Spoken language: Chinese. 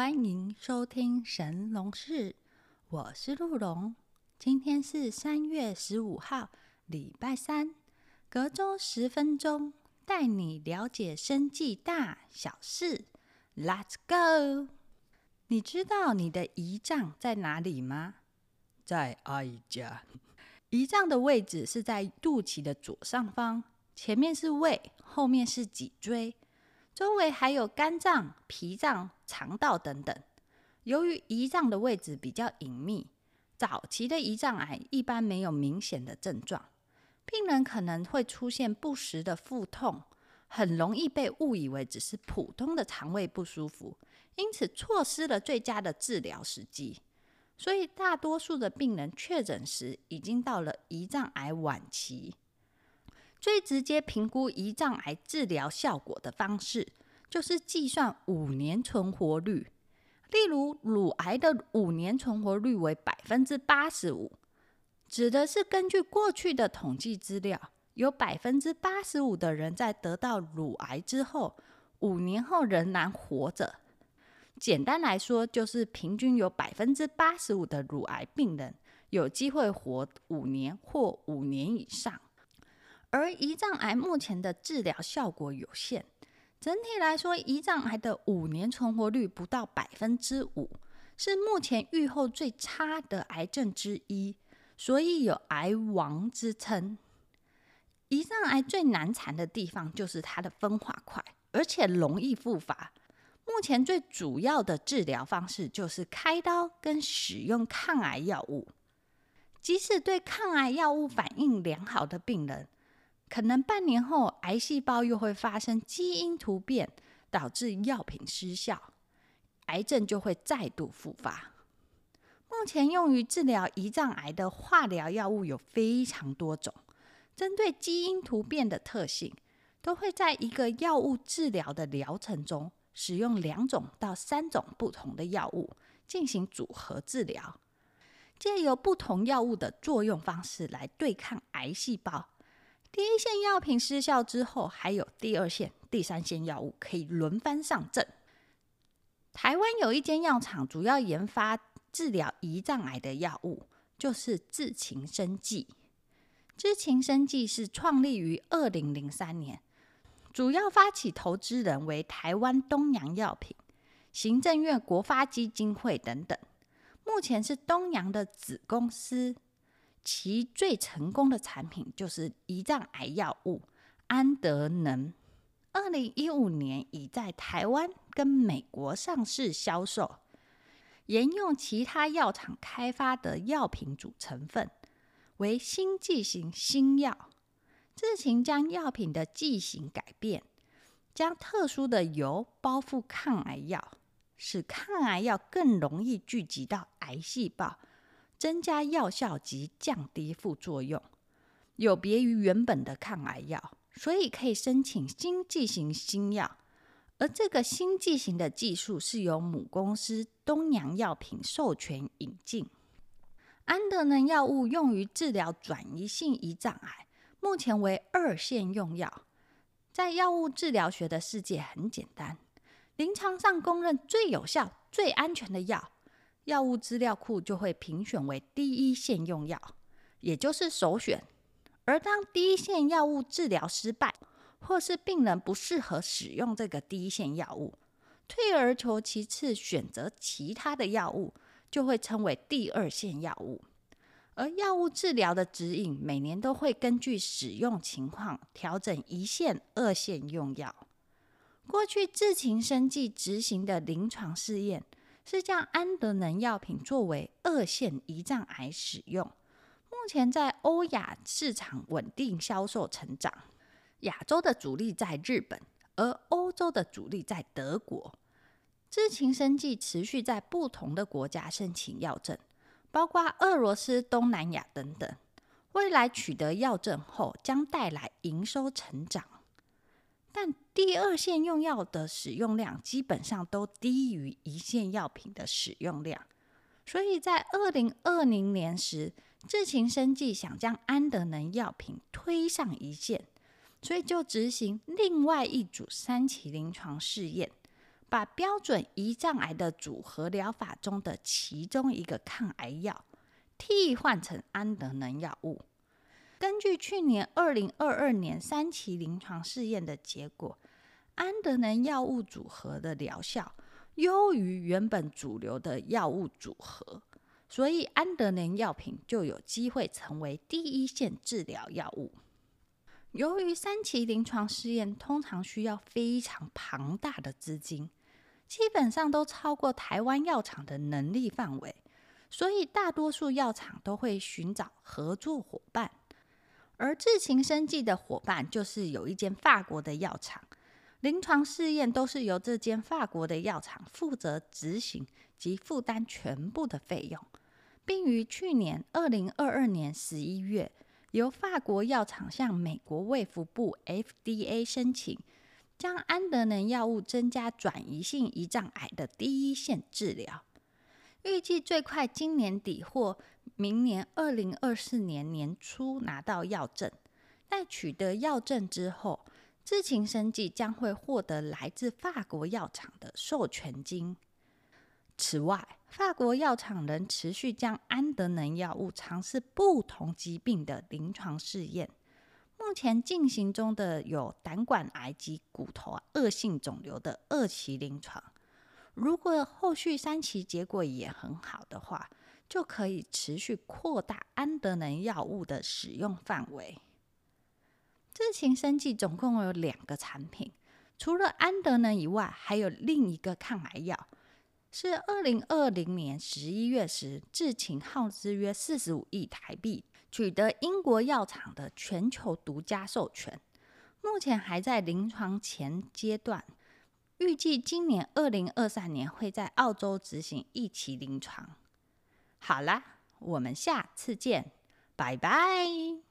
欢迎收听神龙事，我是陆龙。今天是三月十五号，礼拜三，隔周十分钟带你了解生计大小事。Let's go！你知道你的胰脏在哪里吗？在阿姨家。胰脏的位置是在肚脐的左上方，前面是胃，后面是脊椎。周围还有肝脏、脾脏、肠道等等。由于胰脏的位置比较隐秘，早期的胰脏癌一般没有明显的症状，病人可能会出现不时的腹痛，很容易被误以为只是普通的肠胃不舒服，因此错失了最佳的治疗时机。所以大多数的病人确诊时已经到了胰脏癌晚期。最直接评估胰脏癌治疗效果的方式，就是计算五年存活率。例如，乳癌的五年存活率为百分之八十五，指的是根据过去的统计资料，有百分之八十五的人在得到乳癌之后，五年后仍然活着。简单来说，就是平均有百分之八十五的乳癌病人有机会活五年或五年以上。而胰脏癌目前的治疗效果有限，整体来说，胰脏癌的五年存活率不到百分之五，是目前预后最差的癌症之一，所以有“癌王”之称。胰脏癌最难缠的地方就是它的分化快，而且容易复发。目前最主要的治疗方式就是开刀跟使用抗癌药物，即使对抗癌药物反应良好的病人。可能半年后，癌细胞又会发生基因突变，导致药品失效，癌症就会再度复发。目前用于治疗胰脏癌的化疗药物有非常多种，针对基因突变的特性，都会在一个药物治疗的疗程中，使用两种到三种不同的药物进行组合治疗，借由不同药物的作用方式来对抗癌细胞。第一线药品失效之后，还有第二线、第三线药物可以轮番上阵。台湾有一间药厂，主要研发治疗胰脏癌的药物，就是智勤生技。智勤生技是创立于二零零三年，主要发起投资人为台湾东洋药品、行政院国发基金会等等，目前是东洋的子公司。其最成功的产品就是胰脏癌药物安德能，二零一五年已在台湾跟美国上市销售。沿用其他药厂开发的药品主成分为新剂型新药，自行将药品的剂型改变，将特殊的油包覆抗癌药，使抗癌药更容易聚集到癌细胞。增加药效及降低副作用，有别于原本的抗癌药，所以可以申请新剂型新药。而这个新剂型的技术是由母公司东洋药品授权引进。安德能药物用于治疗转移性胰脏癌，目前为二线用药。在药物治疗学的世界很简单，临床上公认最有效、最安全的药。药物资料库就会评选为第一线用药，也就是首选。而当第一线药物治疗失败，或是病人不适合使用这个第一线药物，退而求其次选择其他的药物，就会称为第二线药物。而药物治疗的指引每年都会根据使用情况调整一线、二线用药。过去智勤生技执行的临床试验。是将安德能药品作为二线胰脏癌使用，目前在欧亚市场稳定销售成长。亚洲的主力在日本，而欧洲的主力在德国。知情生技持续在不同的国家申请药证，包括俄罗斯、东南亚等等。未来取得药证后，将带来营收成长。但第二线用药的使用量基本上都低于一线药品的使用量，所以在二零二零年时，智勤生技想将安德能药品推上一线，所以就执行另外一组三期临床试验，把标准胰脏癌的组合疗法中的其中一个抗癌药替换成安德能药物。根据去年二零二二年三期临床试验的结果，安德能药物组合的疗效优于原本主流的药物组合，所以安德能药品就有机会成为第一线治疗药物。由于三期临床试验通常需要非常庞大的资金，基本上都超过台湾药厂的能力范围，所以大多数药厂都会寻找合作伙伴。而智勤生技的伙伴就是有一间法国的药厂，临床试验都是由这间法国的药厂负责执行及负担全部的费用，并于去年二零二二年十一月，由法国药厂向美国卫福部 FDA 申请，将安德能药物增加转移性胰脏癌的第一线治疗，预计最快今年底或。明年二零二四年年初拿到药证，在取得药证之后，智勤生技将会获得来自法国药厂的授权金。此外，法国药厂仍持续将安德能药物尝试不同疾病的临床试验，目前进行中的有胆管癌及骨头恶性肿瘤的二期临床。如果后续三期结果也很好的话，就可以持续扩大安德能药物的使用范围。智勤生技总共有两个产品，除了安德能以外，还有另一个抗癌药，是二零二零年十一月时，智勤耗资约四十五亿台币，取得英国药厂的全球独家授权，目前还在临床前阶段，预计今年二零二三年会在澳洲执行一期临床。好啦，我们下次见，拜拜。